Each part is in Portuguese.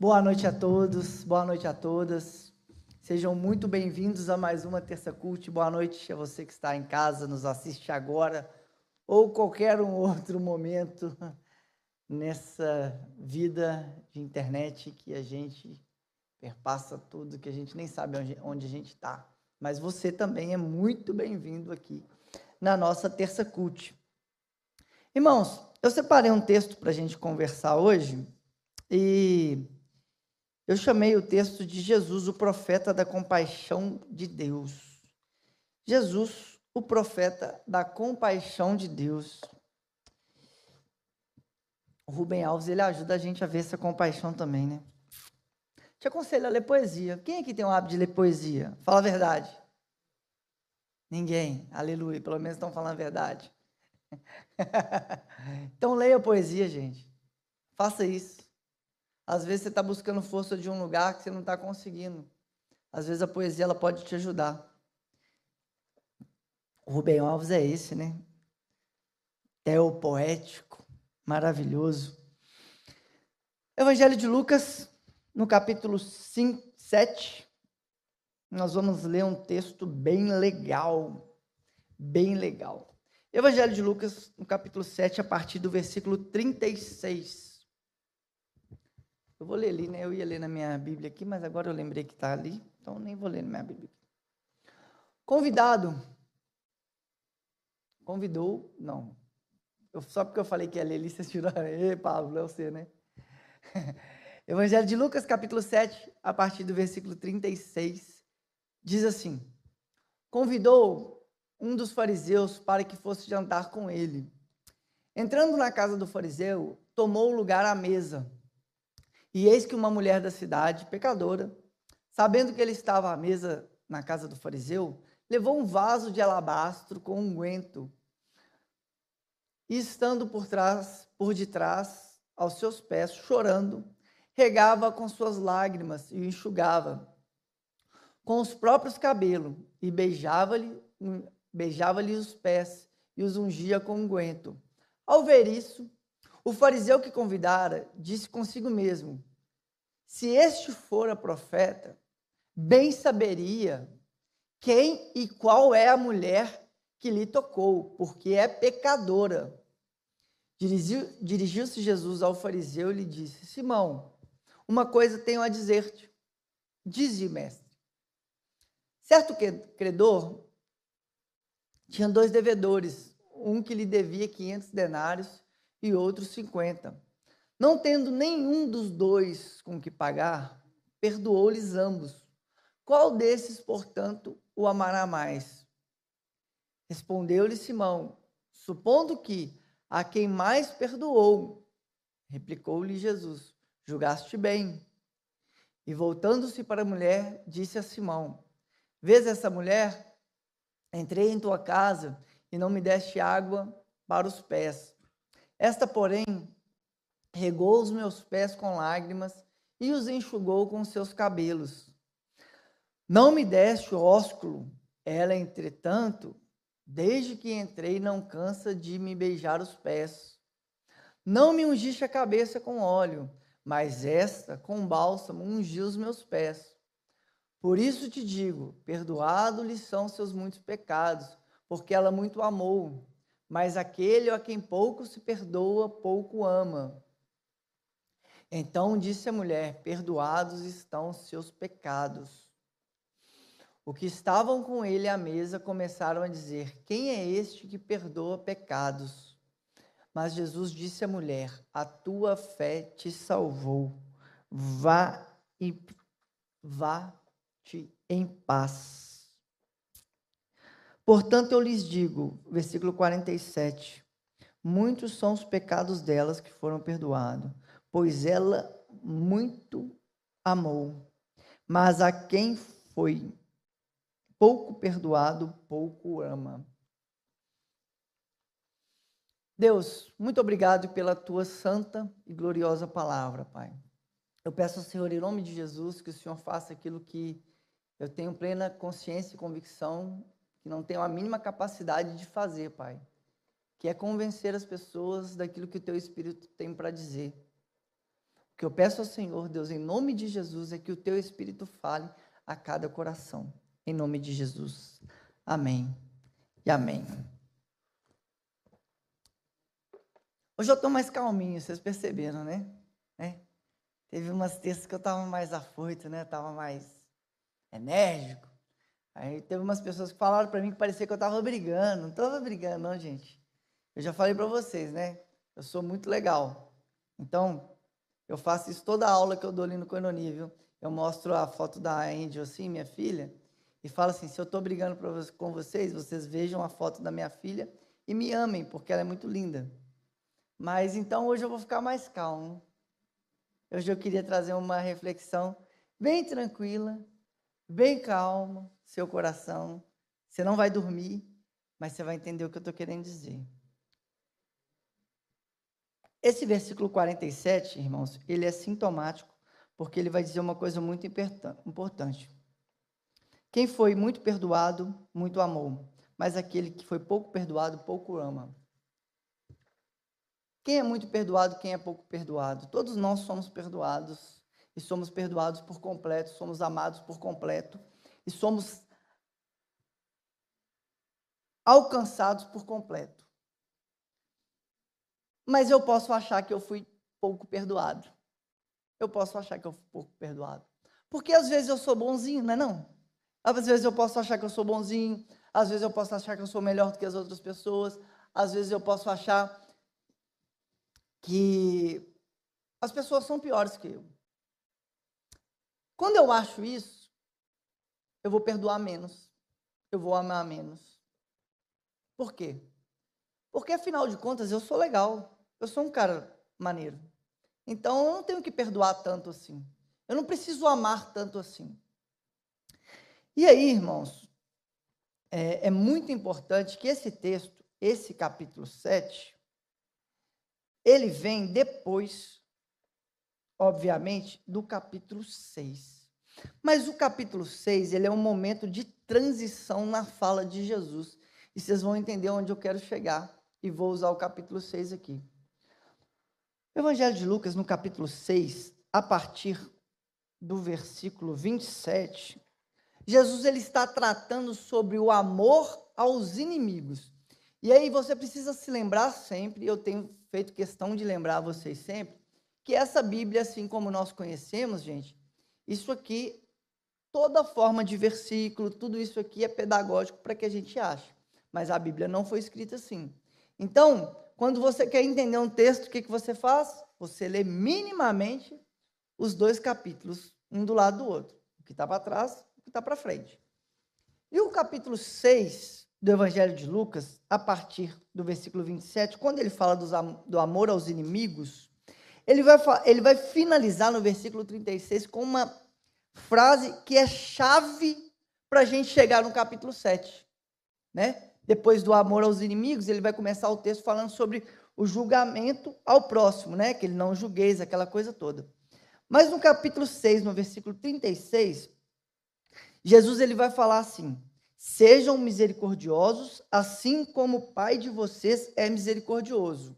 Boa noite a todos, boa noite a todas. Sejam muito bem-vindos a mais uma Terça Cult. Boa noite a você que está em casa, nos assiste agora ou qualquer um outro momento nessa vida de internet que a gente perpassa tudo, que a gente nem sabe onde, a gente está. Mas você também é muito bem-vindo aqui na nossa Terça Cult. Irmãos, eu separei um texto para a gente conversar hoje e eu chamei o texto de Jesus, o profeta da compaixão de Deus. Jesus, o profeta da compaixão de Deus. O Rubem Alves, ele ajuda a gente a ver essa compaixão também, né? Te aconselho a ler poesia. Quem aqui tem o hábito de ler poesia? Fala a verdade. Ninguém. Aleluia. Pelo menos estão falando a verdade. então leia poesia, gente. Faça isso. Às vezes você está buscando força de um lugar que você não está conseguindo. Às vezes a poesia ela pode te ajudar. O Rubem Alves é esse, né? Teo poético, maravilhoso. Evangelho de Lucas, no capítulo 5, 7, nós vamos ler um texto bem legal. Bem legal. Evangelho de Lucas, no capítulo 7, a partir do versículo 36. Eu vou ler ali, né? Eu ia ler na minha Bíblia aqui, mas agora eu lembrei que está ali, então nem vou ler na minha Bíblia. Convidado. Convidou, não. Eu, só porque eu falei que ia ler ali, vocês tiraram. Ei, Pablo, é você, né? Evangelho de Lucas, capítulo 7, a partir do versículo 36, diz assim: Convidou um dos fariseus para que fosse jantar com ele. Entrando na casa do fariseu, tomou lugar à mesa. E eis que uma mulher da cidade, pecadora, sabendo que ele estava à mesa na casa do fariseu, levou um vaso de alabastro com unguento. E estando por trás, por detrás, aos seus pés, chorando, regava com suas lágrimas e o enxugava com os próprios cabelos e beijava-lhe beijava-lhe os pés e os ungia com unguento. Ao ver isso, o fariseu que convidara disse consigo mesmo: Se este fora profeta, bem saberia quem e qual é a mulher que lhe tocou, porque é pecadora. Dirigiu-se Jesus ao fariseu e lhe disse: Simão, uma coisa tenho a dizer-te. Dize, mestre. Certo credor tinha dois devedores, um que lhe devia 500 denários e outros 50. Não tendo nenhum dos dois com que pagar, perdoou-lhes ambos. Qual desses, portanto, o amará mais? Respondeu-lhe Simão, supondo que a quem mais perdoou, replicou-lhe Jesus, julgaste bem. E voltando-se para a mulher, disse a Simão: Vês essa mulher? Entrei em tua casa e não me deste água para os pés esta, porém, regou os meus pés com lágrimas e os enxugou com seus cabelos. Não me deste ósculo, ela, entretanto, desde que entrei, não cansa de me beijar os pés. Não me ungiste a cabeça com óleo, mas esta, com bálsamo, ungiu os meus pés. Por isso te digo: perdoado-lhe são seus muitos pecados, porque ela muito amou mas aquele a quem pouco se perdoa, pouco ama. Então disse a mulher: Perdoados estão seus pecados. O que estavam com ele à mesa começaram a dizer: Quem é este que perdoa pecados? Mas Jesus disse à mulher: A tua fé te salvou. Vá e vá-te em paz. Portanto, eu lhes digo, versículo 47, muitos são os pecados delas que foram perdoados, pois ela muito amou. Mas a quem foi pouco perdoado, pouco ama. Deus, muito obrigado pela tua santa e gloriosa palavra, Pai. Eu peço ao Senhor, em nome de Jesus, que o Senhor faça aquilo que eu tenho plena consciência e convicção que não tenho a mínima capacidade de fazer, Pai, que é convencer as pessoas daquilo que o Teu Espírito tem para dizer. que eu peço ao Senhor, Deus, em nome de Jesus, é que o teu Espírito fale a cada coração. Em nome de Jesus. Amém e amém. Hoje eu estou mais calminho, vocês perceberam, né? É. Teve umas terças que eu estava mais afoito, né? Estava mais enérgico. Aí teve umas pessoas que falaram para mim que parecia que eu estava brigando. Não estava brigando, não, gente. Eu já falei para vocês, né? Eu sou muito legal. Então, eu faço isso toda aula que eu dou ali no Coinoni, viu? Eu mostro a foto da Angel assim, minha filha, e falo assim: se eu estou brigando com vocês, vocês vejam a foto da minha filha e me amem, porque ela é muito linda. Mas então hoje eu vou ficar mais calmo. Hoje eu queria trazer uma reflexão bem tranquila, bem calma, seu coração. Você não vai dormir, mas você vai entender o que eu estou querendo dizer. Esse versículo 47, irmãos, ele é sintomático, porque ele vai dizer uma coisa muito importante. Quem foi muito perdoado, muito amou, mas aquele que foi pouco perdoado, pouco ama. Quem é muito perdoado, quem é pouco perdoado? Todos nós somos perdoados e somos perdoados por completo, somos amados por completo e somos alcançados por completo. Mas eu posso achar que eu fui pouco perdoado. Eu posso achar que eu fui pouco perdoado. Porque às vezes eu sou bonzinho, não é não? Às vezes eu posso achar que eu sou bonzinho, às vezes eu posso achar que eu sou melhor do que as outras pessoas, às vezes eu posso achar que as pessoas são piores que eu. Quando eu acho isso, eu vou perdoar menos, eu vou amar menos. Por quê? Porque afinal de contas eu sou legal, eu sou um cara maneiro. Então eu não tenho que perdoar tanto assim. Eu não preciso amar tanto assim. E aí, irmãos, é, é muito importante que esse texto, esse capítulo 7, ele vem depois, obviamente, do capítulo 6. Mas o capítulo 6, ele é um momento de transição na fala de Jesus. E vocês vão entender onde eu quero chegar. E vou usar o capítulo 6 aqui. O Evangelho de Lucas, no capítulo 6, a partir do versículo 27, Jesus ele está tratando sobre o amor aos inimigos. E aí você precisa se lembrar sempre, eu tenho feito questão de lembrar vocês sempre, que essa Bíblia, assim como nós conhecemos, gente, isso aqui, toda forma de versículo, tudo isso aqui é pedagógico para que a gente ache. Mas a Bíblia não foi escrita assim. Então, quando você quer entender um texto, o que, que você faz? Você lê minimamente os dois capítulos, um do lado do outro. O que está para trás, o que está para frente. E o capítulo 6 do Evangelho de Lucas, a partir do versículo 27, quando ele fala do amor aos inimigos, ele vai, ele vai finalizar no versículo 36 com uma frase que é chave para a gente chegar no capítulo 7. Né? Depois do amor aos inimigos, ele vai começar o texto falando sobre o julgamento ao próximo, né? que ele não julgueis, aquela coisa toda. Mas no capítulo 6, no versículo 36, Jesus ele vai falar assim: Sejam misericordiosos, assim como o Pai de vocês é misericordioso.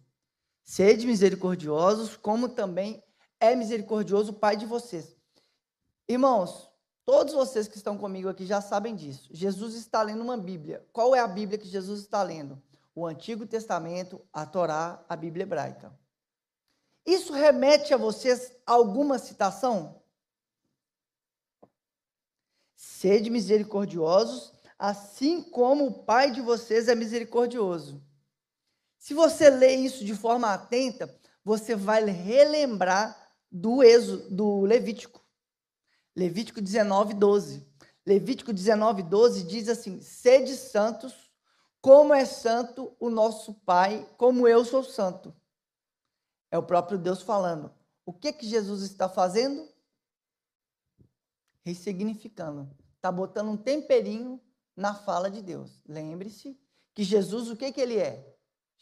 Sede misericordiosos, como também é misericordioso o Pai de vocês. Irmãos, todos vocês que estão comigo aqui já sabem disso. Jesus está lendo uma Bíblia. Qual é a Bíblia que Jesus está lendo? O Antigo Testamento, a Torá, a Bíblia hebraica. Isso remete a vocês alguma citação? Sede misericordiosos, assim como o Pai de vocês é misericordioso. Se você lê isso de forma atenta, você vai relembrar do êxodo, do Levítico. Levítico 19, 12. Levítico 19, 12 diz assim: Sede santos, como é santo o nosso Pai, como eu sou santo. É o próprio Deus falando. O que que Jesus está fazendo? Ressignificando. Está botando um temperinho na fala de Deus. Lembre-se que Jesus, o que, que ele é?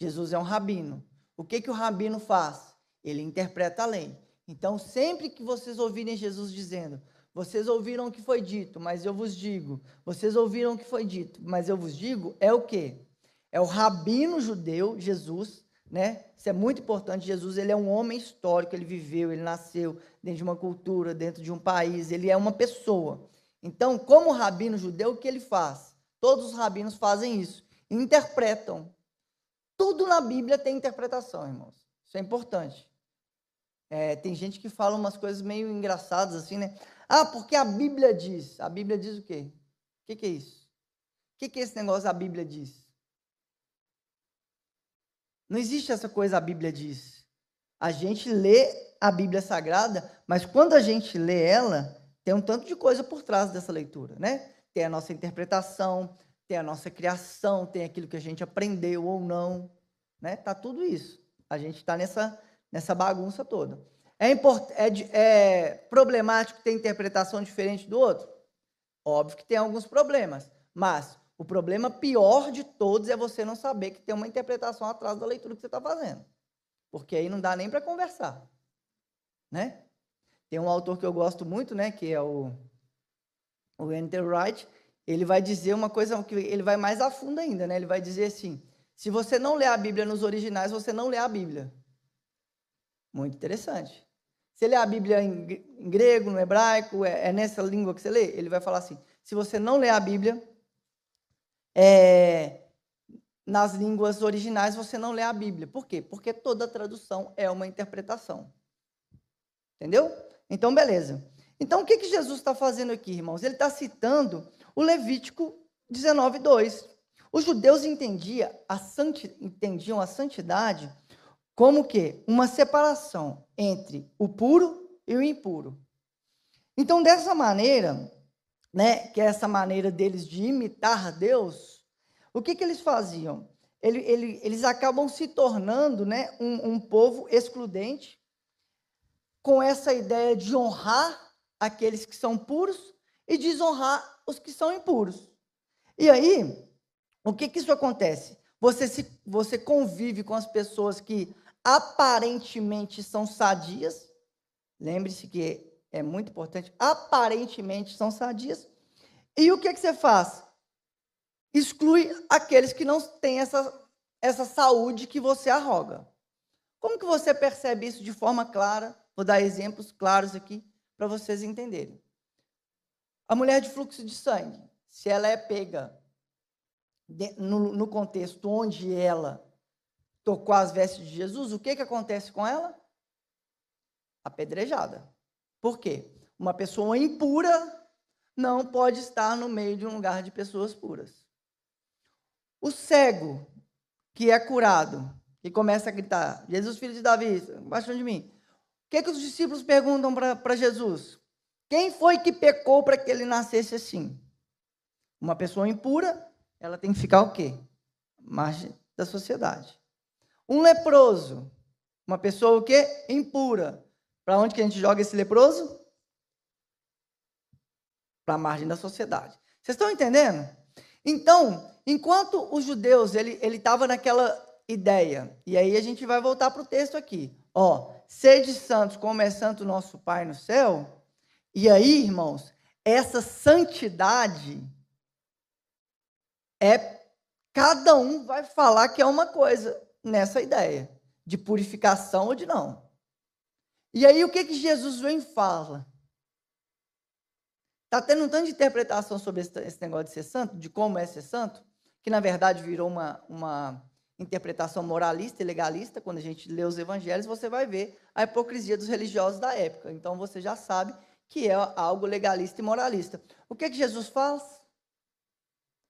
Jesus é um rabino. O que, que o rabino faz? Ele interpreta a lei. Então, sempre que vocês ouvirem Jesus dizendo, vocês ouviram o que foi dito, mas eu vos digo, vocês ouviram o que foi dito, mas eu vos digo, é o quê? É o rabino judeu, Jesus, né? Isso é muito importante. Jesus, ele é um homem histórico, ele viveu, ele nasceu dentro de uma cultura, dentro de um país, ele é uma pessoa. Então, como rabino judeu, o que ele faz? Todos os rabinos fazem isso, interpretam. Tudo na Bíblia tem interpretação, irmãos. Isso é importante. É, tem gente que fala umas coisas meio engraçadas assim, né? Ah, porque a Bíblia diz. A Bíblia diz o quê? O que, que é isso? O que, que é esse negócio a Bíblia diz? Não existe essa coisa a Bíblia diz. A gente lê a Bíblia Sagrada, mas quando a gente lê ela, tem um tanto de coisa por trás dessa leitura, né? Tem a nossa interpretação, tem a nossa criação, tem aquilo que a gente aprendeu ou não, né? Tá tudo isso. A gente está nessa nessa bagunça toda. É, import, é, é problemático ter interpretação diferente do outro? Óbvio que tem alguns problemas, mas o problema pior de todos é você não saber que tem uma interpretação atrás da leitura que você está fazendo. Porque aí não dá nem para conversar. Né? Tem um autor que eu gosto muito, né, que é o, o Enter Wright. Ele vai dizer uma coisa que ele vai mais a fundo ainda, né? Ele vai dizer assim: se você não lê a Bíblia nos originais, você não lê a Bíblia. Muito interessante. Você lê a Bíblia em grego, no hebraico, é, é nessa língua que você lê? Ele vai falar assim: se você não lê a Bíblia, é, nas línguas originais você não lê a Bíblia. Por quê? Porque toda tradução é uma interpretação. Entendeu? Então, beleza. Então, o que, que Jesus está fazendo aqui, irmãos? Ele está citando o Levítico 19, 2. Os judeus entendiam a, santi, entendiam a santidade como que uma separação entre o puro e o impuro. Então, dessa maneira, né, que é essa maneira deles de imitar Deus, o que, que eles faziam? Ele, ele, eles acabam se tornando né, um, um povo excludente, com essa ideia de honrar aqueles que são puros e desonrar os que são impuros. E aí, o que, que isso acontece? Você, se, você convive com as pessoas que aparentemente são sadias, lembre-se que é muito importante, aparentemente são sadias. E o que, que você faz? Exclui aqueles que não têm essa, essa saúde que você arroga. Como que você percebe isso de forma clara? Vou dar exemplos claros aqui para vocês entenderem. A mulher de fluxo de sangue, se ela é pega no, contexto onde ela tocou as vestes de Jesus, o que, que acontece com ela? Apedrejada. Por quê? Uma pessoa impura não pode estar no meio de um lugar de pessoas puras. O cego que é curado e começa a gritar: Jesus, filho de Davi, baixa de mim. O que, que os discípulos perguntam para Jesus? Quem foi que pecou para que ele nascesse assim? Uma pessoa impura, ela tem que ficar o quê? Margem da sociedade. Um leproso, uma pessoa o quê? Impura. Para onde que a gente joga esse leproso? Para a margem da sociedade. Vocês estão entendendo? Então, enquanto os judeus, ele estava naquela ideia, e aí a gente vai voltar para o texto aqui. Ó, sede santos como é santo nosso Pai no céu. E aí, irmãos, essa santidade é cada um vai falar que é uma coisa nessa ideia de purificação ou de não. E aí o que, que Jesus vem fala? Está tendo um tanto de interpretação sobre esse, negócio de ser santo, de como é ser santo, que na verdade virou uma, uma interpretação moralista e legalista. Quando a gente lê os evangelhos, você vai ver a hipocrisia dos religiosos da época. Então você já sabe que é algo legalista e moralista. O que, que Jesus faz?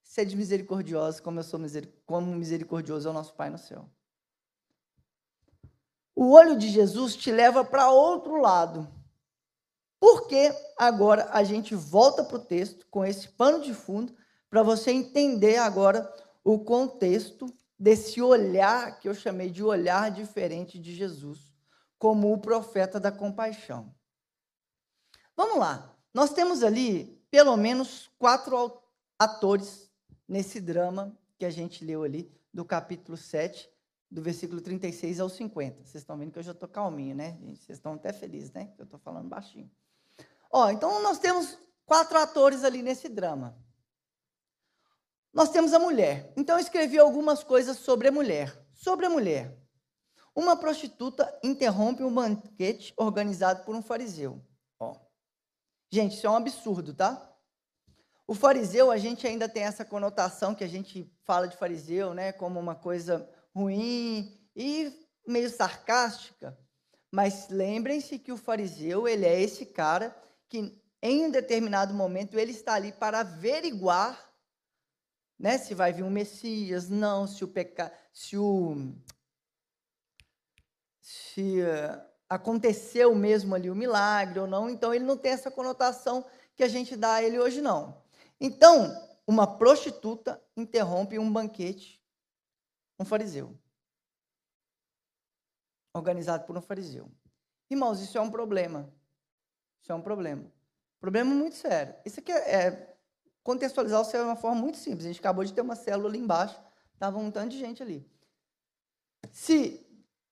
Sede misericordioso, como eu sou misericordioso, como misericordioso é o nosso Pai no céu. O olho de Jesus te leva para outro lado. Porque agora a gente volta para o texto com esse pano de fundo para você entender agora o contexto desse olhar que eu chamei de olhar diferente de Jesus, como o profeta da compaixão. Vamos lá. Nós temos ali pelo menos quatro atores nesse drama que a gente leu ali do capítulo 7 do versículo 36 ao 50. Vocês estão vendo que eu já estou calminho, né? Vocês estão até felizes, né? Eu estou falando baixinho. Ó, então nós temos quatro atores ali nesse drama. Nós temos a mulher. Então eu escrevi algumas coisas sobre a mulher. Sobre a mulher. Uma prostituta interrompe um banquete organizado por um fariseu. Gente, isso é um absurdo, tá? O fariseu, a gente ainda tem essa conotação que a gente fala de fariseu, né, como uma coisa ruim e meio sarcástica. Mas lembrem-se que o fariseu, ele é esse cara que em um determinado momento ele está ali para averiguar né, se vai vir um Messias, não, se o pecado, se o se uh, aconteceu mesmo ali o milagre ou não, então ele não tem essa conotação que a gente dá a ele hoje não. Então, uma prostituta interrompe um banquete, um fariseu organizado por um fariseu. Irmãos, isso é um problema. Isso é um problema. Problema muito sério. Isso aqui é, é contextualizar de uma forma muito simples. A gente acabou de ter uma célula ali embaixo, estava um tanto de gente ali. Se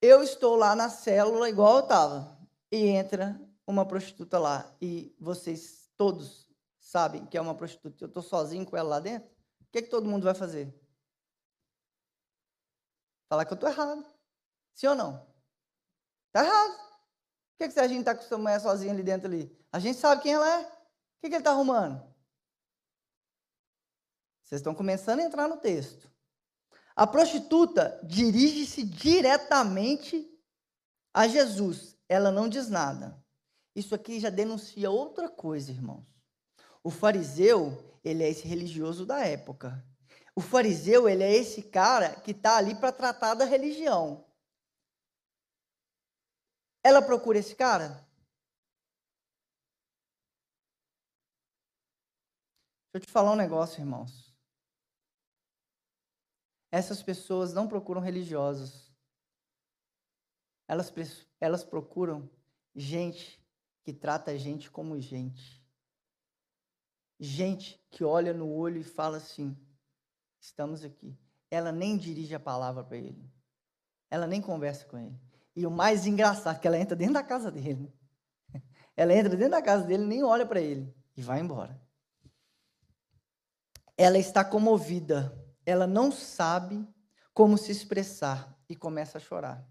eu estou lá na célula igual eu estava, e entra uma prostituta lá, e vocês todos sabem que é uma prostituta, eu estou sozinho com ela lá dentro, o que, é que todo mundo vai fazer? Falar que eu estou errado. Sim ou não? Está errado. Por que, que a gente está com sua mulher sozinha ali dentro ali? A gente sabe quem ela é. O que, que ele está arrumando? Vocês estão começando a entrar no texto. A prostituta dirige-se diretamente a Jesus. Ela não diz nada. Isso aqui já denuncia outra coisa, irmãos. O fariseu, ele é esse religioso da época. O fariseu, ele é esse cara que está ali para tratar da religião. Ela procura esse cara? Deixa eu te falar um negócio, irmãos. Essas pessoas não procuram religiosos. Elas, elas procuram gente que trata a gente como gente. Gente que olha no olho e fala assim: estamos aqui. Ela nem dirige a palavra para ele. Ela nem conversa com ele. E o mais engraçado é que ela entra dentro da casa dele. Ela entra dentro da casa dele, nem olha para ele e vai embora. Ela está comovida. Ela não sabe como se expressar e começa a chorar.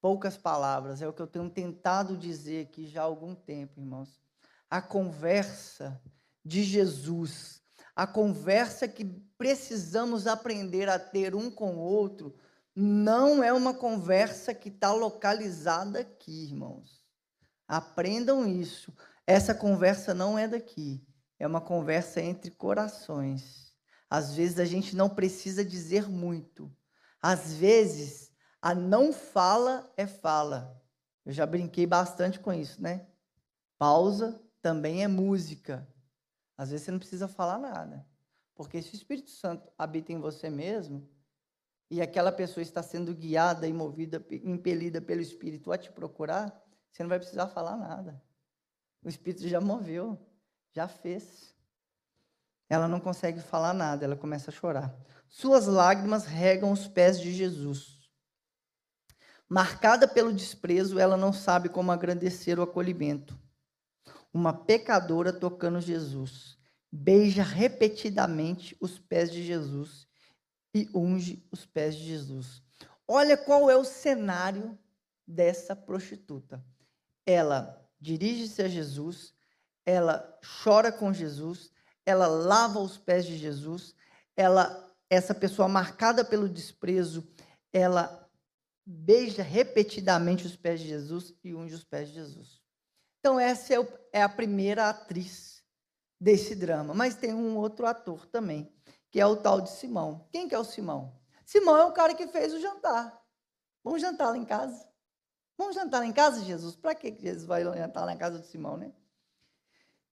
Poucas palavras, é o que eu tenho tentado dizer aqui já há algum tempo, irmãos. A conversa de Jesus, a conversa que precisamos aprender a ter um com o outro, não é uma conversa que está localizada aqui, irmãos. Aprendam isso. Essa conversa não é daqui. É uma conversa entre corações. Às vezes a gente não precisa dizer muito. Às vezes a não fala é fala. Eu já brinquei bastante com isso, né? Pausa também é música. Às vezes você não precisa falar nada. Porque se o Espírito Santo habita em você mesmo, e aquela pessoa está sendo guiada e movida, impelida pelo Espírito a te procurar, você não vai precisar falar nada. O Espírito já moveu, já fez. Ela não consegue falar nada, ela começa a chorar. Suas lágrimas regam os pés de Jesus. Marcada pelo desprezo, ela não sabe como agradecer o acolhimento. Uma pecadora tocando Jesus. Beija repetidamente os pés de Jesus e unge os pés de Jesus. Olha qual é o cenário dessa prostituta. Ela dirige-se a Jesus, ela chora com Jesus, ela lava os pés de Jesus, ela essa pessoa marcada pelo desprezo, ela beija repetidamente os pés de Jesus e unge os pés de Jesus. Então essa é, é a primeira atriz desse drama, mas tem um outro ator também que é o tal de Simão. Quem que é o Simão? Simão é o cara que fez o jantar. Vamos jantar lá em casa? Vamos jantar lá em casa, Jesus? Para que Jesus vai jantar lá em casa de Simão, né?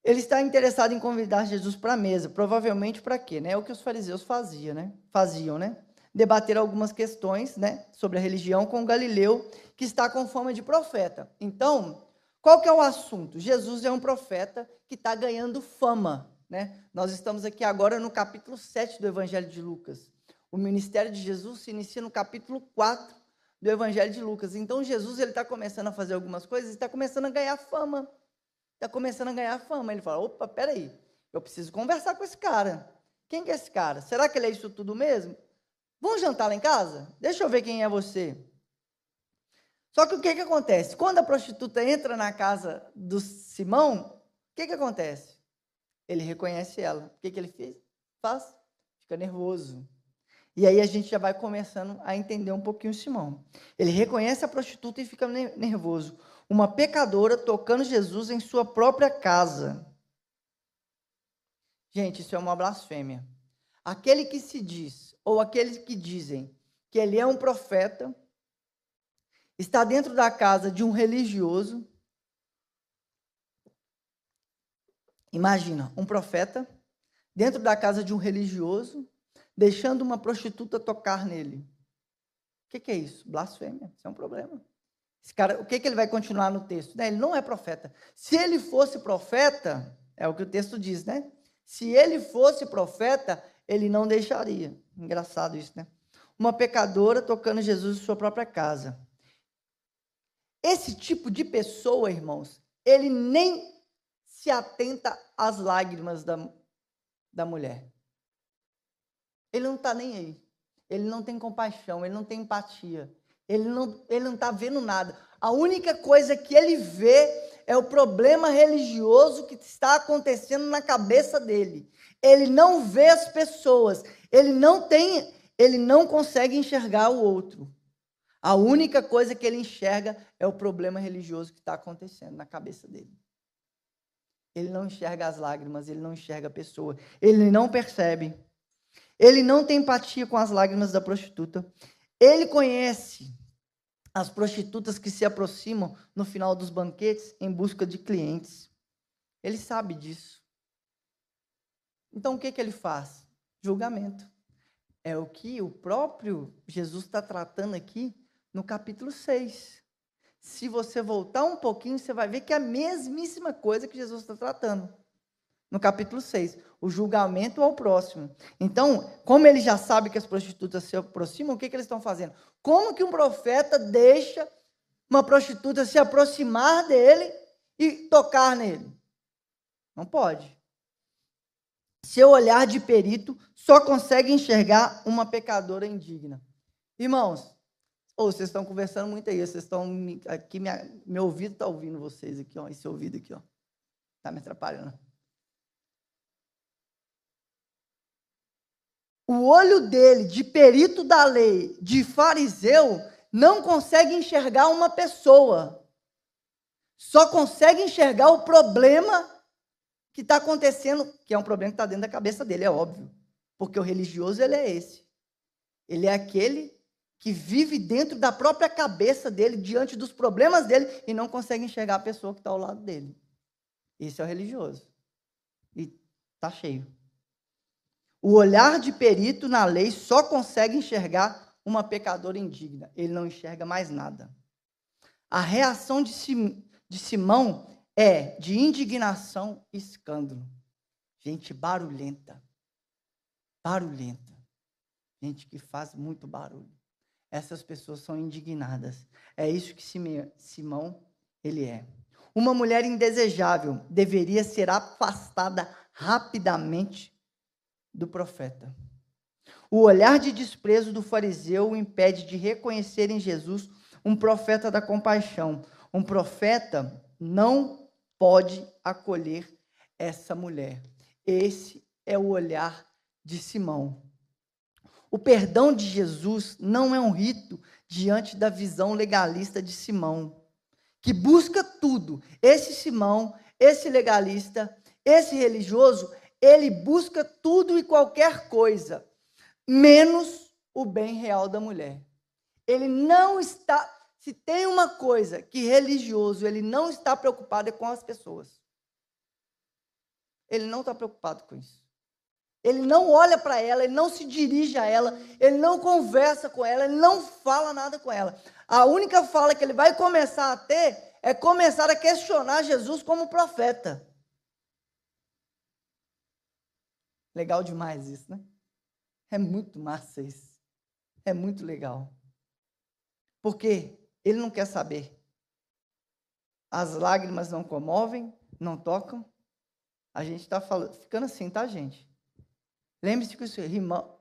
Ele está interessado em convidar Jesus para a mesa. Provavelmente para quê? Né? É o que os fariseus faziam, né? Faziam, né? Debater algumas questões, né, sobre a religião com Galileu, que está com fama de profeta. Então, qual que é o assunto? Jesus é um profeta que está ganhando fama. Né? Nós estamos aqui agora no capítulo 7 do Evangelho de Lucas. O ministério de Jesus se inicia no capítulo 4 do Evangelho de Lucas. Então, Jesus ele está começando a fazer algumas coisas está começando a ganhar fama. Está começando a ganhar fama. Ele fala: opa, peraí, eu preciso conversar com esse cara. Quem que é esse cara? Será que ele é isso tudo mesmo? Vamos jantar lá em casa? Deixa eu ver quem é você. Só que o que, que acontece? Quando a prostituta entra na casa do Simão, o que, que acontece? Ele reconhece ela. O que, que ele fez? Faz? Fica nervoso. E aí a gente já vai começando a entender um pouquinho o Simão. Ele reconhece a prostituta e fica nervoso. Uma pecadora tocando Jesus em sua própria casa. Gente, isso é uma blasfêmia. Aquele que se diz, ou aqueles que dizem que ele é um profeta, está dentro da casa de um religioso. Imagina, um profeta dentro da casa de um religioso, deixando uma prostituta tocar nele. O que, é isso? Blasfêmia. Isso é um problema. Esse cara, o que, que ele vai continuar no texto? Né? Ele não é profeta. Se ele fosse profeta, é o que o texto diz, né? Se ele fosse profeta, ele não deixaria. Engraçado isso, né? Uma pecadora tocando Jesus em sua própria casa. Esse tipo de pessoa, irmãos, ele nem se atenta às lágrimas da, da mulher. Ele não está nem aí. Ele não tem compaixão, ele não tem empatia. Ele não ele não está vendo nada. A única coisa que ele vê é o problema religioso que está acontecendo na cabeça dele. Ele não vê as pessoas. Ele não tem, ele não consegue enxergar o outro. A única coisa que ele enxerga é o problema religioso que está acontecendo na cabeça dele. Ele não enxerga as lágrimas, ele não enxerga a pessoa, ele não percebe. Ele não tem empatia com as lágrimas da prostituta. Ele conhece as prostitutas que se aproximam no final dos banquetes em busca de clientes. Ele sabe disso. Então o que, que ele faz? Julgamento. É o que o próprio Jesus está tratando aqui no capítulo 6. Se você voltar um pouquinho, você vai ver que é a mesmíssima coisa que Jesus está tratando. No capítulo 6, o julgamento ao próximo. Então, como ele já sabe que as prostitutas se aproximam, o que, que eles estão fazendo? Como que um profeta deixa uma prostituta se aproximar dele e tocar nele? Não pode. Seu olhar de perito só consegue enxergar uma pecadora indigna. Irmãos, ou vocês estão conversando muito aí, vocês estão aqui, minha, meu ouvido está ouvindo vocês aqui, ó, esse ouvido aqui, ó, está me atrapalhando. O olho dele, de perito da lei, de fariseu, não consegue enxergar uma pessoa. Só consegue enxergar o problema que está acontecendo, que é um problema que está dentro da cabeça dele, é óbvio. Porque o religioso, ele é esse. Ele é aquele que vive dentro da própria cabeça dele, diante dos problemas dele, e não consegue enxergar a pessoa que está ao lado dele. Esse é o religioso. E está cheio. O olhar de perito na lei só consegue enxergar uma pecadora indigna. Ele não enxerga mais nada. A reação de, Sim, de Simão é de indignação e escândalo. Gente barulhenta. Barulhenta. Gente que faz muito barulho essas pessoas são indignadas. É isso que Simão ele é. Uma mulher indesejável deveria ser afastada rapidamente do profeta. O olhar de desprezo do fariseu o impede de reconhecer em Jesus um profeta da compaixão. Um profeta não pode acolher essa mulher. Esse é o olhar de Simão. O perdão de Jesus não é um rito diante da visão legalista de Simão, que busca tudo. Esse Simão, esse legalista, esse religioso, ele busca tudo e qualquer coisa, menos o bem real da mulher. Ele não está, se tem uma coisa que religioso, ele não está preocupado é com as pessoas. Ele não está preocupado com isso. Ele não olha para ela, ele não se dirige a ela, ele não conversa com ela, ele não fala nada com ela. A única fala que ele vai começar a ter é começar a questionar Jesus como profeta. Legal demais isso, né? É muito massa isso. É muito legal. Porque ele não quer saber. As lágrimas não comovem, não tocam. A gente está ficando assim, tá, gente? Lembre-se que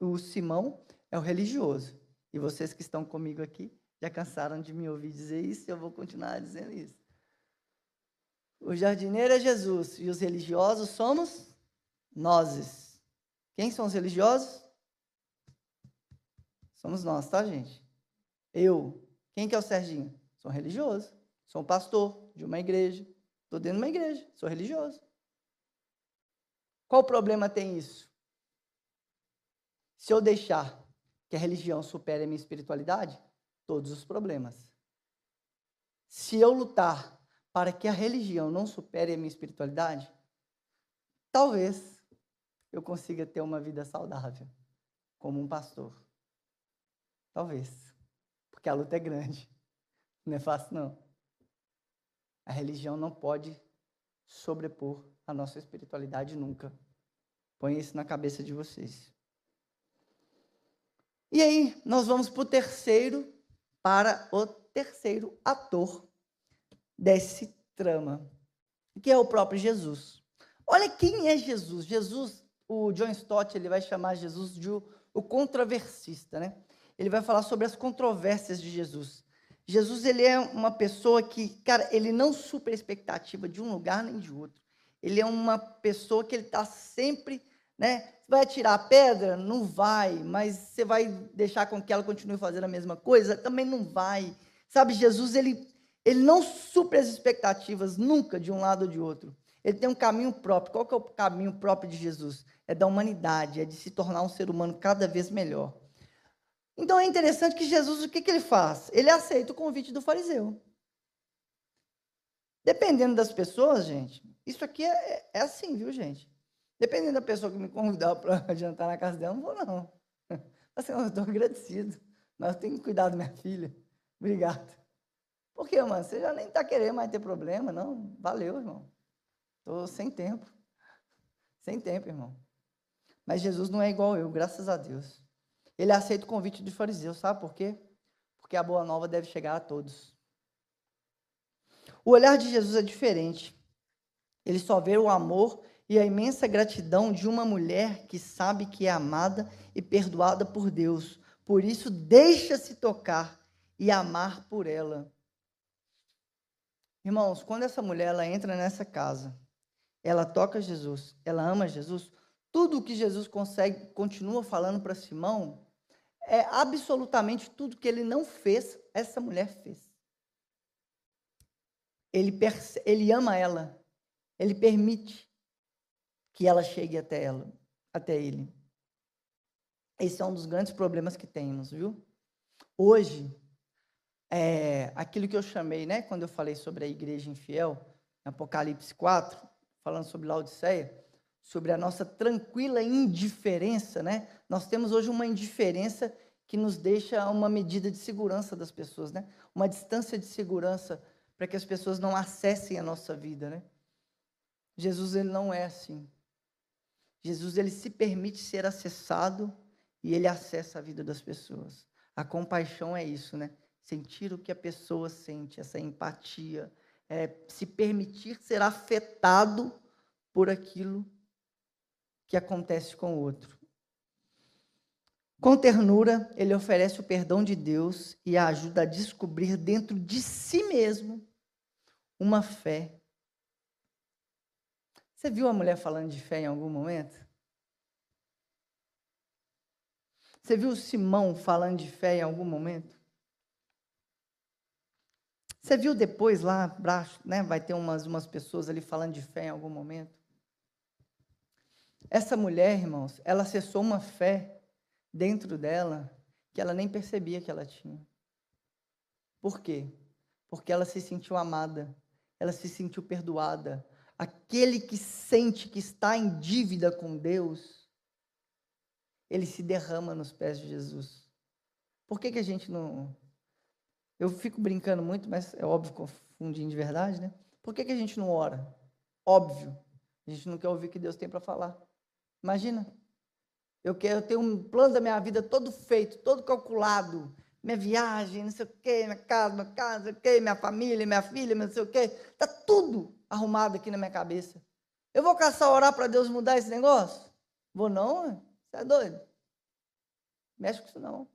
o Simão é o religioso. E vocês que estão comigo aqui já cansaram de me ouvir dizer isso, eu vou continuar dizendo isso. O jardineiro é Jesus e os religiosos somos nós. Quem são os religiosos? Somos nós, tá, gente? Eu. Quem que é o Serginho? Sou religioso. Sou um pastor de uma igreja. Estou dentro de uma igreja. Sou religioso. Qual problema tem isso? Se eu deixar que a religião supere a minha espiritualidade, todos os problemas. Se eu lutar para que a religião não supere a minha espiritualidade, talvez eu consiga ter uma vida saudável como um pastor. Talvez. Porque a luta é grande. Não é fácil, não. A religião não pode sobrepor a nossa espiritualidade nunca. Põe isso na cabeça de vocês. E aí, nós vamos para o terceiro, para o terceiro ator desse trama, que é o próprio Jesus. Olha quem é Jesus. Jesus, o John Stott, ele vai chamar Jesus de o, o controversista, né? Ele vai falar sobre as controvérsias de Jesus. Jesus, ele é uma pessoa que, cara, ele não supera a expectativa de um lugar nem de outro. Ele é uma pessoa que ele está sempre, né? Vai atirar a pedra? Não vai. Mas você vai deixar com que ela continue fazendo a mesma coisa? Também não vai. Sabe, Jesus, ele, ele não supera as expectativas nunca de um lado ou de outro. Ele tem um caminho próprio. Qual que é o caminho próprio de Jesus? É da humanidade, é de se tornar um ser humano cada vez melhor. Então é interessante que Jesus, o que, que ele faz? Ele aceita o convite do fariseu. Dependendo das pessoas, gente, isso aqui é, é assim, viu, gente? Dependendo da pessoa que me convidar para jantar na casa dela, não vou, não. Assim, eu estou agradecido, mas eu tenho que cuidar da minha filha. Obrigado. Por quê, mano? Você já nem está querendo mais ter problema, não? Valeu, irmão. Estou sem tempo. Sem tempo, irmão. Mas Jesus não é igual eu, graças a Deus. Ele aceita o convite dos fariseus, sabe por quê? Porque a boa nova deve chegar a todos. O olhar de Jesus é diferente. Ele só vê o amor e a imensa gratidão de uma mulher que sabe que é amada e perdoada por Deus. Por isso, deixa-se tocar e amar por ela. Irmãos, quando essa mulher ela entra nessa casa, ela toca Jesus, ela ama Jesus, tudo o que Jesus consegue, continua falando para Simão, é absolutamente tudo que ele não fez, essa mulher fez. Ele, ele ama ela, ele permite que ela chegue até ela, até ele. Esse é um dos grandes problemas que temos, viu? Hoje, é, aquilo que eu chamei, né, quando eu falei sobre a igreja infiel, Apocalipse 4, falando sobre Laodiceia, sobre a nossa tranquila indiferença, né? Nós temos hoje uma indiferença que nos deixa uma medida de segurança das pessoas, né? Uma distância de segurança para que as pessoas não acessem a nossa vida, né? Jesus ele não é assim. Jesus ele se permite ser acessado e ele acessa a vida das pessoas. A compaixão é isso, né? Sentir o que a pessoa sente, essa empatia, é se permitir ser afetado por aquilo que acontece com o outro. Com ternura, ele oferece o perdão de Deus e a ajuda a descobrir dentro de si mesmo uma fé. Você viu a mulher falando de fé em algum momento? Você viu Simão falando de fé em algum momento? Você viu depois lá né? Vai ter umas, umas pessoas ali falando de fé em algum momento. Essa mulher, irmãos, ela acessou uma fé dentro dela que ela nem percebia que ela tinha. Por quê? Porque ela se sentiu amada, ela se sentiu perdoada. Aquele que sente que está em dívida com Deus, ele se derrama nos pés de Jesus. Por que, que a gente não. Eu fico brincando muito, mas é óbvio, confundindo de verdade, né? Por que, que a gente não ora? Óbvio. A gente não quer ouvir o que Deus tem para falar. Imagina. Eu quero ter um plano da minha vida todo feito, todo calculado. Minha viagem, não sei o quê, minha casa, minha casa, não sei o quê, minha família, minha filha, não sei o quê. Está tudo arrumado aqui na minha cabeça. Eu vou caçar orar para Deus mudar esse negócio? Vou não, você é doido. Mexe com isso não.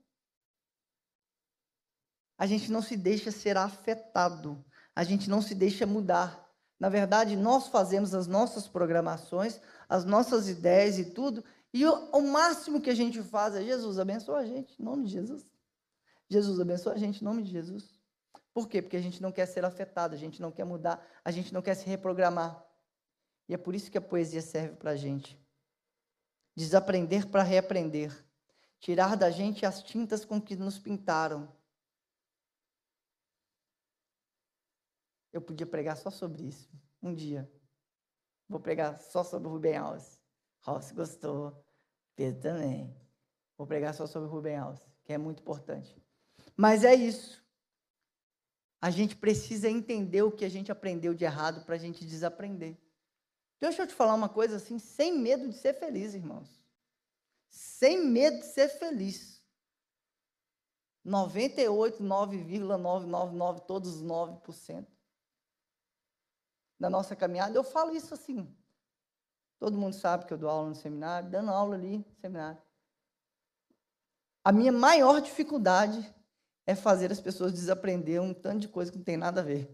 A gente não se deixa ser afetado, a gente não se deixa mudar. Na verdade, nós fazemos as nossas programações, as nossas ideias e tudo, e o, o máximo que a gente faz é Jesus abençoa a gente, em nome de Jesus. Jesus abençoa a gente, em nome de Jesus. Por quê? Porque a gente não quer ser afetado, a gente não quer mudar, a gente não quer se reprogramar. E é por isso que a poesia serve para a gente. Desaprender para reaprender. Tirar da gente as tintas com que nos pintaram Eu podia pregar só sobre isso, um dia. Vou pregar só sobre o Rubem Alves. Rossi gostou, Pedro também. Vou pregar só sobre o Rubem Alves, que é muito importante. Mas é isso. A gente precisa entender o que a gente aprendeu de errado para a gente desaprender. Deixa eu te falar uma coisa assim, sem medo de ser feliz, irmãos. Sem medo de ser feliz. 98,9,999, todos os 9% da nossa caminhada, eu falo isso assim. Todo mundo sabe que eu dou aula no seminário, dando aula ali no seminário. A minha maior dificuldade é fazer as pessoas desaprender um tanto de coisa que não tem nada a ver.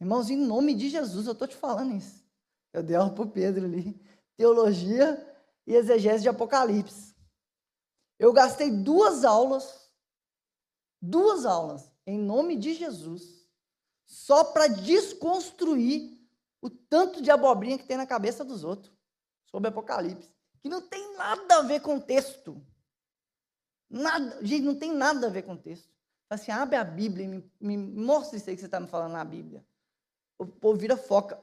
Irmãos, em nome de Jesus, eu estou te falando isso. Eu dei aula para o Pedro ali. Teologia e exegese de Apocalipse. Eu gastei duas aulas, duas aulas, em nome de Jesus, só para desconstruir o tanto de abobrinha que tem na cabeça dos outros sobre Apocalipse, que não tem nada a ver com o texto. Nada, gente, não tem nada a ver com o texto. Assim, abre a Bíblia e me, me mostra isso aí que você está me falando na Bíblia. O povo vira foca.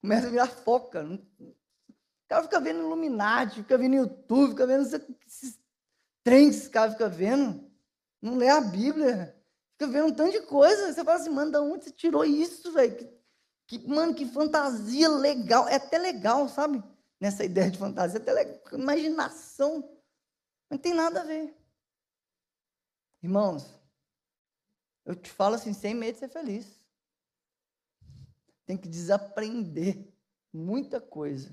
Começa a virar foca. O cara fica vendo Illuminati, fica vendo YouTube, fica vendo esses trens que esse cara fica vendo. Não lê a Bíblia. Fica vendo um tanto de coisa. Você fala assim, mano, da onde você tirou isso, velho? Que, que, mano, que fantasia legal. É até legal, sabe? Nessa ideia de fantasia, até legal. Imaginação. Não tem nada a ver. Irmãos, eu te falo assim, sem medo de ser feliz. Tem que desaprender muita coisa.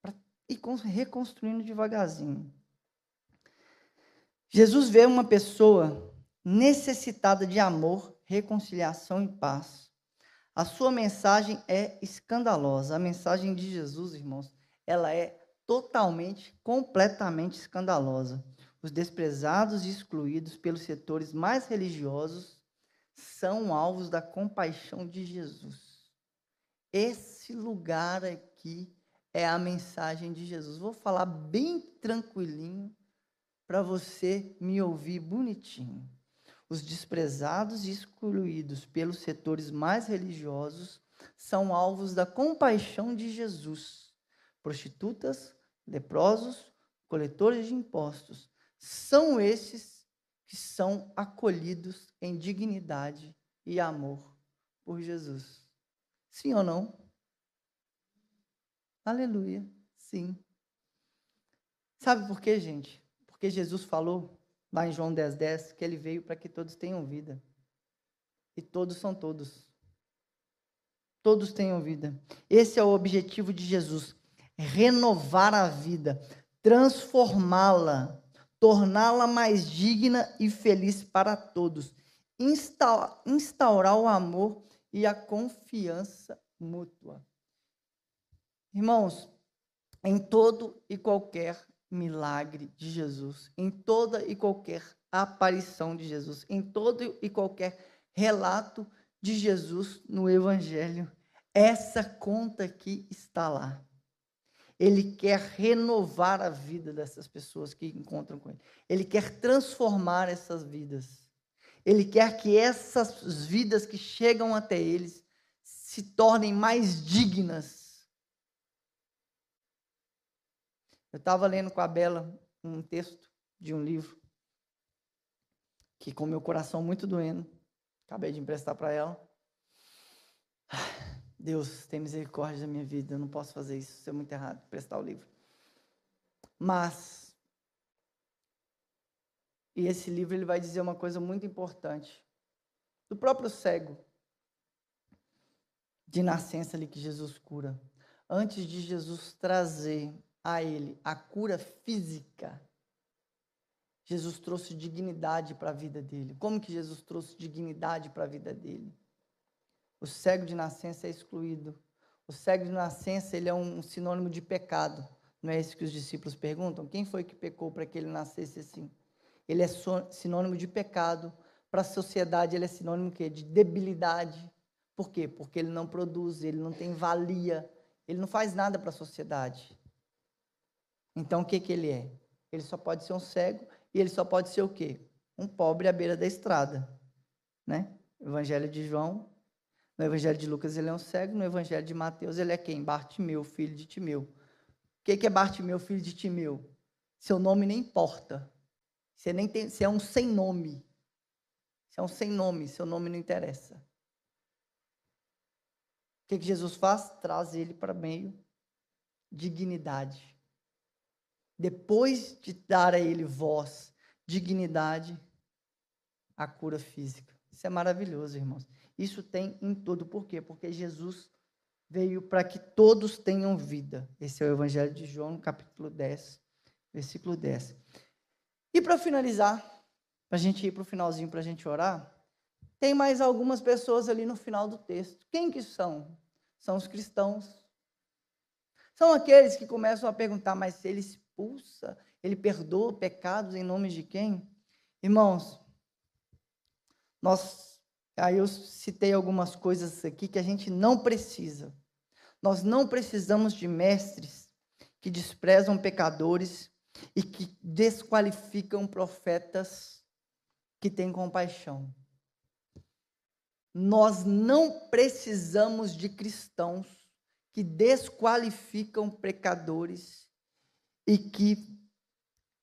Para ir reconstruindo devagarzinho. Jesus vê uma pessoa necessitada de amor, reconciliação e paz. A sua mensagem é escandalosa. A mensagem de Jesus, irmãos, ela é totalmente, completamente escandalosa. Os desprezados e excluídos pelos setores mais religiosos são alvos da compaixão de Jesus. Esse lugar aqui é a mensagem de Jesus. Vou falar bem tranquilinho para você me ouvir bonitinho. Os desprezados e excluídos pelos setores mais religiosos são alvos da compaixão de Jesus. Prostitutas, leprosos, coletores de impostos, são esses que são acolhidos em dignidade e amor por Jesus. Sim ou não? Aleluia, sim. Sabe por quê, gente? Porque Jesus falou lá em João 10, 10, que ele veio para que todos tenham vida. E todos são todos. Todos tenham vida. Esse é o objetivo de Jesus: renovar a vida, transformá-la, torná-la mais digna e feliz para todos, instaurar o amor e a confiança mútua. Irmãos, em todo e qualquer milagre de Jesus, em toda e qualquer aparição de Jesus, em todo e qualquer relato de Jesus no Evangelho. Essa conta aqui está lá. Ele quer renovar a vida dessas pessoas que encontram com ele. Ele quer transformar essas vidas. Ele quer que essas vidas que chegam até eles se tornem mais dignas Eu estava lendo com a Bela um texto de um livro que, com meu coração muito doendo, acabei de emprestar para ela. Deus, tem misericórdia da minha vida, eu não posso fazer isso, isso é muito errado, prestar o livro. Mas, e esse livro ele vai dizer uma coisa muito importante. Do próprio cego, de nascença ali que Jesus cura. Antes de Jesus trazer a ele a cura física, Jesus trouxe dignidade para a vida dele. Como que Jesus trouxe dignidade para a vida dele? O cego de nascença é excluído. O cego de nascença ele é um sinônimo de pecado. Não é isso que os discípulos perguntam? Quem foi que pecou para que ele nascesse assim? Ele é sinônimo de pecado. Para a sociedade, ele é sinônimo de debilidade. Por quê? Porque ele não produz, ele não tem valia, ele não faz nada para a sociedade. Então, o que, que ele é? Ele só pode ser um cego e ele só pode ser o quê? Um pobre à beira da estrada. Né? Evangelho de João, no Evangelho de Lucas ele é um cego, no Evangelho de Mateus ele é quem? Bartimeu, filho de Timeu. O que, que é Bartimeu, filho de Timeu? Seu nome nem importa. Você, nem tem, você é um sem nome. Você é um sem nome, seu nome não interessa. O que, que Jesus faz? Traz ele para meio dignidade. Depois de dar a ele voz, dignidade, a cura física. Isso é maravilhoso, irmãos. Isso tem em todo. Por quê? Porque Jesus veio para que todos tenham vida. Esse é o Evangelho de João, capítulo 10, versículo 10. E para finalizar, para a gente ir para o finalzinho, para a gente orar, tem mais algumas pessoas ali no final do texto. Quem que são? São os cristãos. São aqueles que começam a perguntar, mas se ele expulsa, ele perdoa pecados em nome de quem? Irmãos, nós, aí eu citei algumas coisas aqui que a gente não precisa. Nós não precisamos de mestres que desprezam pecadores e que desqualificam profetas que têm compaixão. Nós não precisamos de cristãos que desqualificam pecadores e que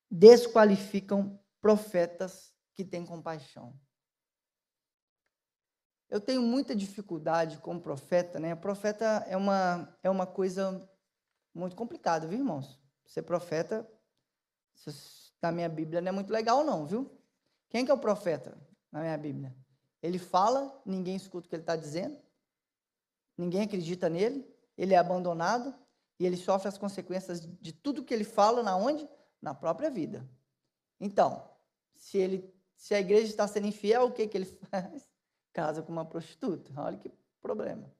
desqualificam profetas que têm compaixão. Eu tenho muita dificuldade como profeta, né? Profeta é uma, é uma coisa muito complicada, viu, irmãos? Ser profeta, na minha Bíblia, não é muito legal, não, viu? Quem que é o profeta na minha Bíblia? Ele fala, ninguém escuta o que ele está dizendo, ninguém acredita nele, ele é abandonado, e ele sofre as consequências de tudo que ele fala na onde? Na própria vida. Então, se ele se a igreja está sendo infiel, o que que ele faz? Casa com uma prostituta. Olha que problema.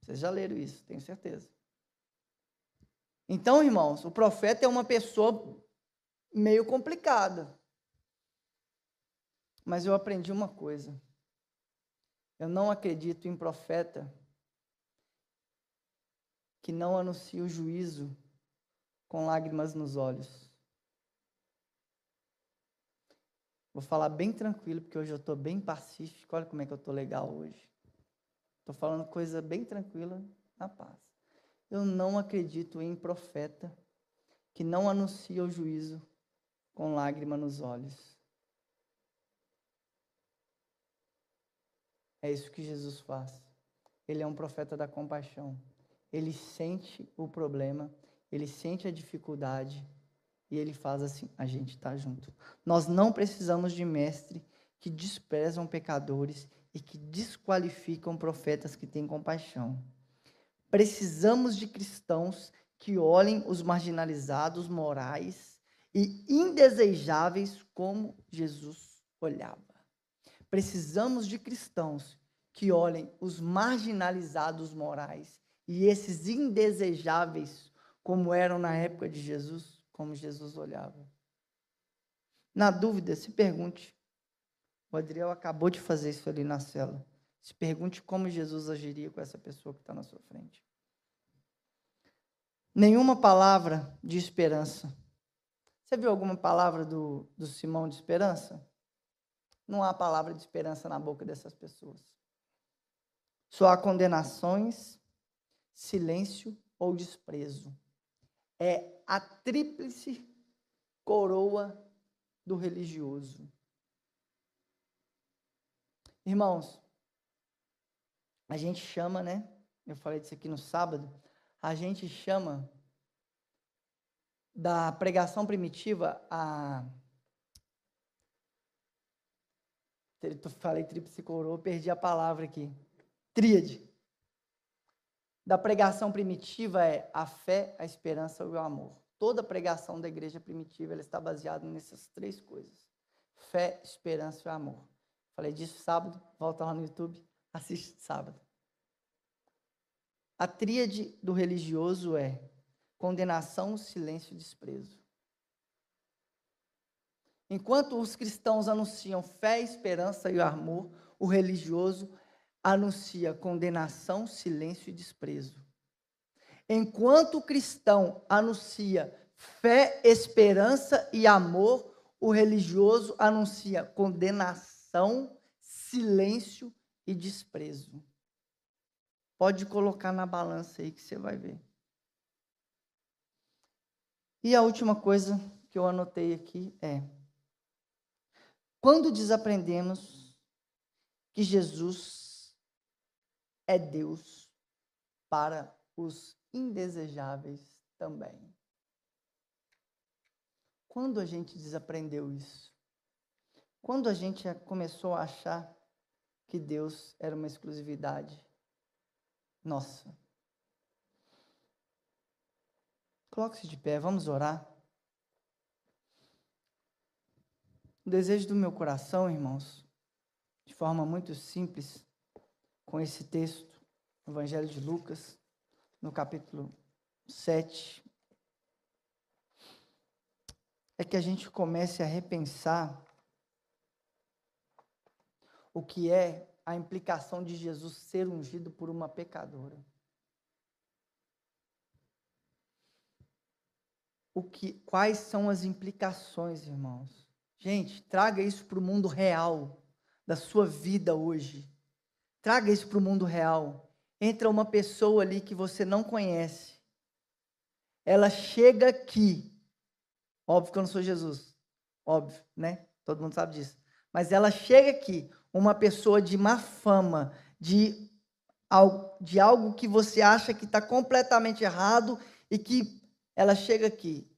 Vocês já leram isso, tenho certeza. Então, irmãos, o profeta é uma pessoa meio complicada. Mas eu aprendi uma coisa. Eu não acredito em profeta que não anuncia o juízo com lágrimas nos olhos. Vou falar bem tranquilo, porque hoje eu estou bem pacífico. Olha como é que eu estou legal hoje. Estou falando coisa bem tranquila, na paz. Eu não acredito em profeta que não anuncia o juízo com lágrima nos olhos. É isso que Jesus faz. Ele é um profeta da compaixão ele sente o problema, ele sente a dificuldade e ele faz assim: a gente está junto. Nós não precisamos de mestre que desprezam pecadores e que desqualificam profetas que têm compaixão. Precisamos de cristãos que olhem os marginalizados morais e indesejáveis como Jesus olhava. Precisamos de cristãos que olhem os marginalizados morais e esses indesejáveis, como eram na época de Jesus, como Jesus olhava. Na dúvida, se pergunte. O Adriel acabou de fazer isso ali na cela. Se pergunte como Jesus agiria com essa pessoa que está na sua frente. Nenhuma palavra de esperança. Você viu alguma palavra do, do Simão de esperança? Não há palavra de esperança na boca dessas pessoas. Só há condenações silêncio ou desprezo. É a tríplice coroa do religioso. Irmãos, a gente chama, né? Eu falei disso aqui no sábado. A gente chama da pregação primitiva a. Eu falei tríplice coroa, perdi a palavra aqui. Tríade da pregação primitiva é a fé, a esperança e o amor. toda pregação da igreja primitiva ela está baseada nessas três coisas: fé, esperança e amor. Falei disso sábado, volta lá no YouTube, assiste sábado. A tríade do religioso é condenação, silêncio e desprezo. Enquanto os cristãos anunciam fé, esperança e amor, o religioso anuncia condenação, silêncio e desprezo. Enquanto o cristão anuncia fé, esperança e amor, o religioso anuncia condenação, silêncio e desprezo. Pode colocar na balança aí que você vai ver. E a última coisa que eu anotei aqui é: quando desaprendemos que Jesus é Deus para os indesejáveis também. Quando a gente desaprendeu isso? Quando a gente começou a achar que Deus era uma exclusividade nossa. Coloque-se de pé, vamos orar. O desejo do meu coração, irmãos, de forma muito simples, com esse texto, Evangelho de Lucas, no capítulo 7, é que a gente comece a repensar o que é a implicação de Jesus ser ungido por uma pecadora. O que, quais são as implicações, irmãos? Gente, traga isso para o mundo real da sua vida hoje. Traga isso para o mundo real. Entra uma pessoa ali que você não conhece. Ela chega aqui. Óbvio que eu não sou Jesus. Óbvio, né? Todo mundo sabe disso. Mas ela chega aqui, uma pessoa de má fama, de, de algo que você acha que está completamente errado e que ela chega aqui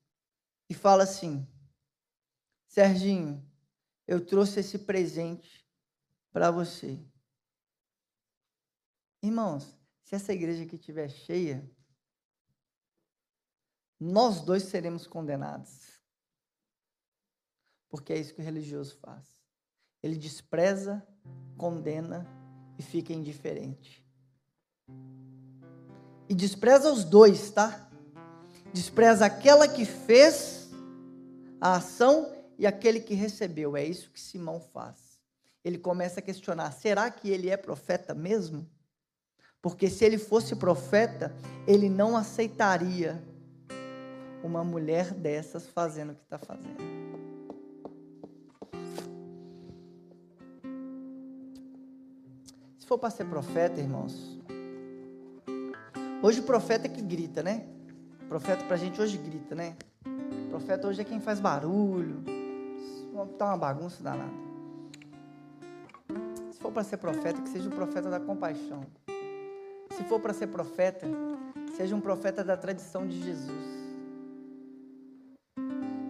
e fala assim: Serginho, eu trouxe esse presente para você. Irmãos, se essa igreja aqui estiver cheia, nós dois seremos condenados. Porque é isso que o religioso faz. Ele despreza, condena e fica indiferente. E despreza os dois, tá? Despreza aquela que fez a ação e aquele que recebeu. É isso que Simão faz. Ele começa a questionar: será que ele é profeta mesmo? Porque se ele fosse profeta, ele não aceitaria uma mulher dessas fazendo o que está fazendo. for para ser profeta, irmãos, hoje o profeta é que grita, né? O profeta para a gente hoje grita, né? O profeta hoje é quem faz barulho, tá uma bagunça danada. Se for para ser profeta, que seja um profeta da compaixão. Se for para ser profeta, seja um profeta da tradição de Jesus.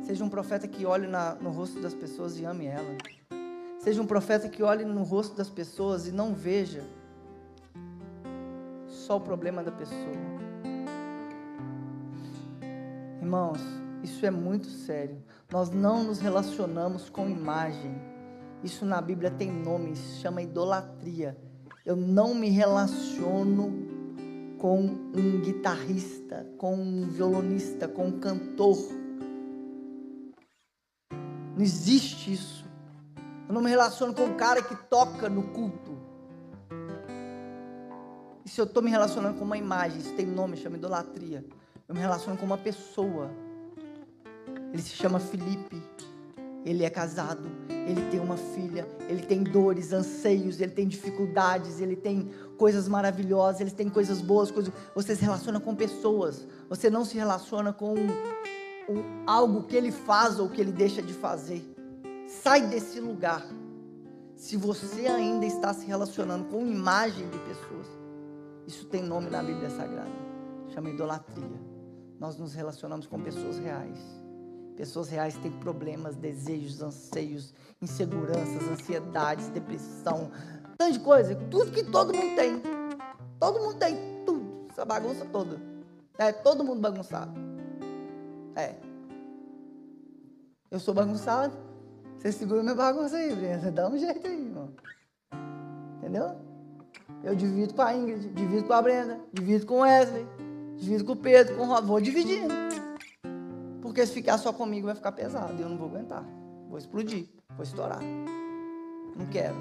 Seja um profeta que olhe na, no rosto das pessoas e ame ela. Seja um profeta que olhe no rosto das pessoas e não veja só o problema da pessoa. Irmãos, isso é muito sério. Nós não nos relacionamos com imagem. Isso na Bíblia tem nome, se chama idolatria. Eu não me relaciono com um guitarrista, com um violonista, com um cantor. Não existe isso. Eu não me relaciono com o cara que toca no culto. E se eu estou me relacionando com uma imagem, isso tem nome, chama idolatria. Eu me relaciono com uma pessoa. Ele se chama Felipe. Ele é casado, ele tem uma filha, ele tem dores, anseios, ele tem dificuldades, ele tem coisas maravilhosas, ele tem coisas boas, coisas. Você se relaciona com pessoas. Você não se relaciona com um, um, algo que ele faz ou que ele deixa de fazer. Sai desse lugar. Se você ainda está se relacionando com imagem de pessoas, isso tem nome na Bíblia Sagrada. Chama idolatria. Nós nos relacionamos com pessoas reais. Pessoas reais têm problemas, desejos, anseios, inseguranças, ansiedades, depressão, tanto de coisa, tudo que todo mundo tem. Todo mundo tem tudo, essa bagunça toda. É todo mundo bagunçado. É. Eu sou bagunçado. Você segura minha bagunça aí, Brenda. Dá um jeito aí, irmão. Entendeu? Eu divido com a Ingrid, divido com a Brenda, divido com o Wesley, divido com o Pedro, com o Rob. Vou dividindo. Porque se ficar só comigo vai ficar pesado e eu não vou aguentar. Vou explodir, vou estourar. Não quero.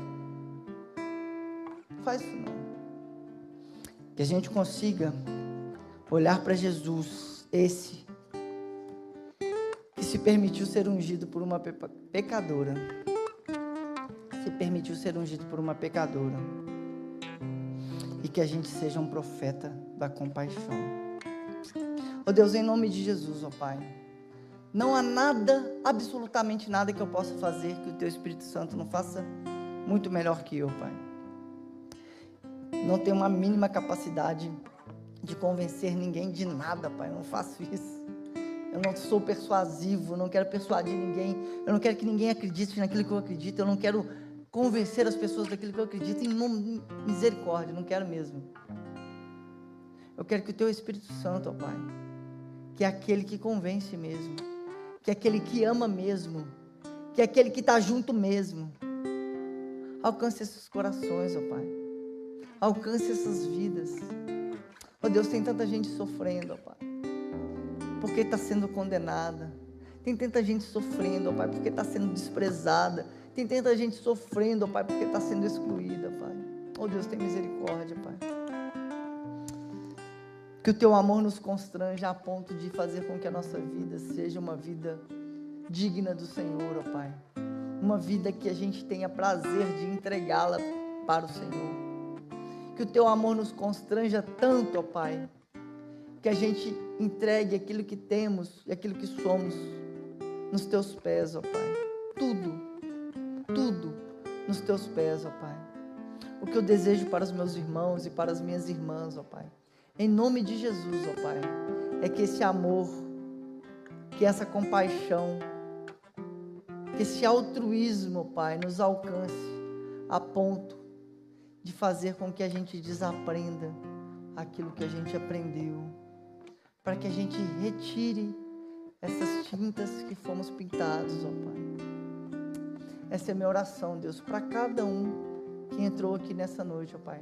Não faz isso não. Que a gente consiga olhar para Jesus, esse que se permitiu ser ungido por uma pecadora. Se permitiu ser ungido por uma pecadora. E que a gente seja um profeta da compaixão. Ó oh Deus, em nome de Jesus, ó oh Pai. Não há nada, absolutamente nada que eu possa fazer que o Teu Espírito Santo não faça muito melhor que eu, Pai. Não tenho uma mínima capacidade de convencer ninguém de nada, Pai. Eu não faço isso. Eu não sou persuasivo, não quero persuadir ninguém. Eu não quero que ninguém acredite naquilo que eu acredito. Eu não quero convencer as pessoas daquilo que eu acredito. Em misericórdia, não quero mesmo. Eu quero que o Teu Espírito Santo, ó Pai, que é aquele que convence mesmo, que é aquele que ama mesmo, que é aquele que está junto mesmo, alcance esses corações, ó Pai. Alcance essas vidas. Ó oh, Deus, tem tanta gente sofrendo, ó Pai, porque está sendo condenada. Tem tanta gente sofrendo, ó Pai, porque está sendo desprezada. Tem tanta gente sofrendo, ó Pai, porque está sendo excluída, Pai. Ó oh, Deus, tem misericórdia, Pai. Que o teu amor nos constranja a ponto de fazer com que a nossa vida seja uma vida digna do Senhor, ó Pai. Uma vida que a gente tenha prazer de entregá-la para o Senhor que o teu amor nos constranja tanto, ó Pai, que a gente entregue aquilo que temos e aquilo que somos nos teus pés, ó Pai. Tudo, tudo nos teus pés, ó Pai. O que eu desejo para os meus irmãos e para as minhas irmãs, ó Pai. Em nome de Jesus, ó Pai, é que esse amor, que essa compaixão, que esse altruísmo, Pai, nos alcance a ponto de fazer com que a gente desaprenda aquilo que a gente aprendeu, para que a gente retire essas tintas que fomos pintados, ó Pai. Essa é a minha oração, Deus, para cada um que entrou aqui nessa noite, ó Pai.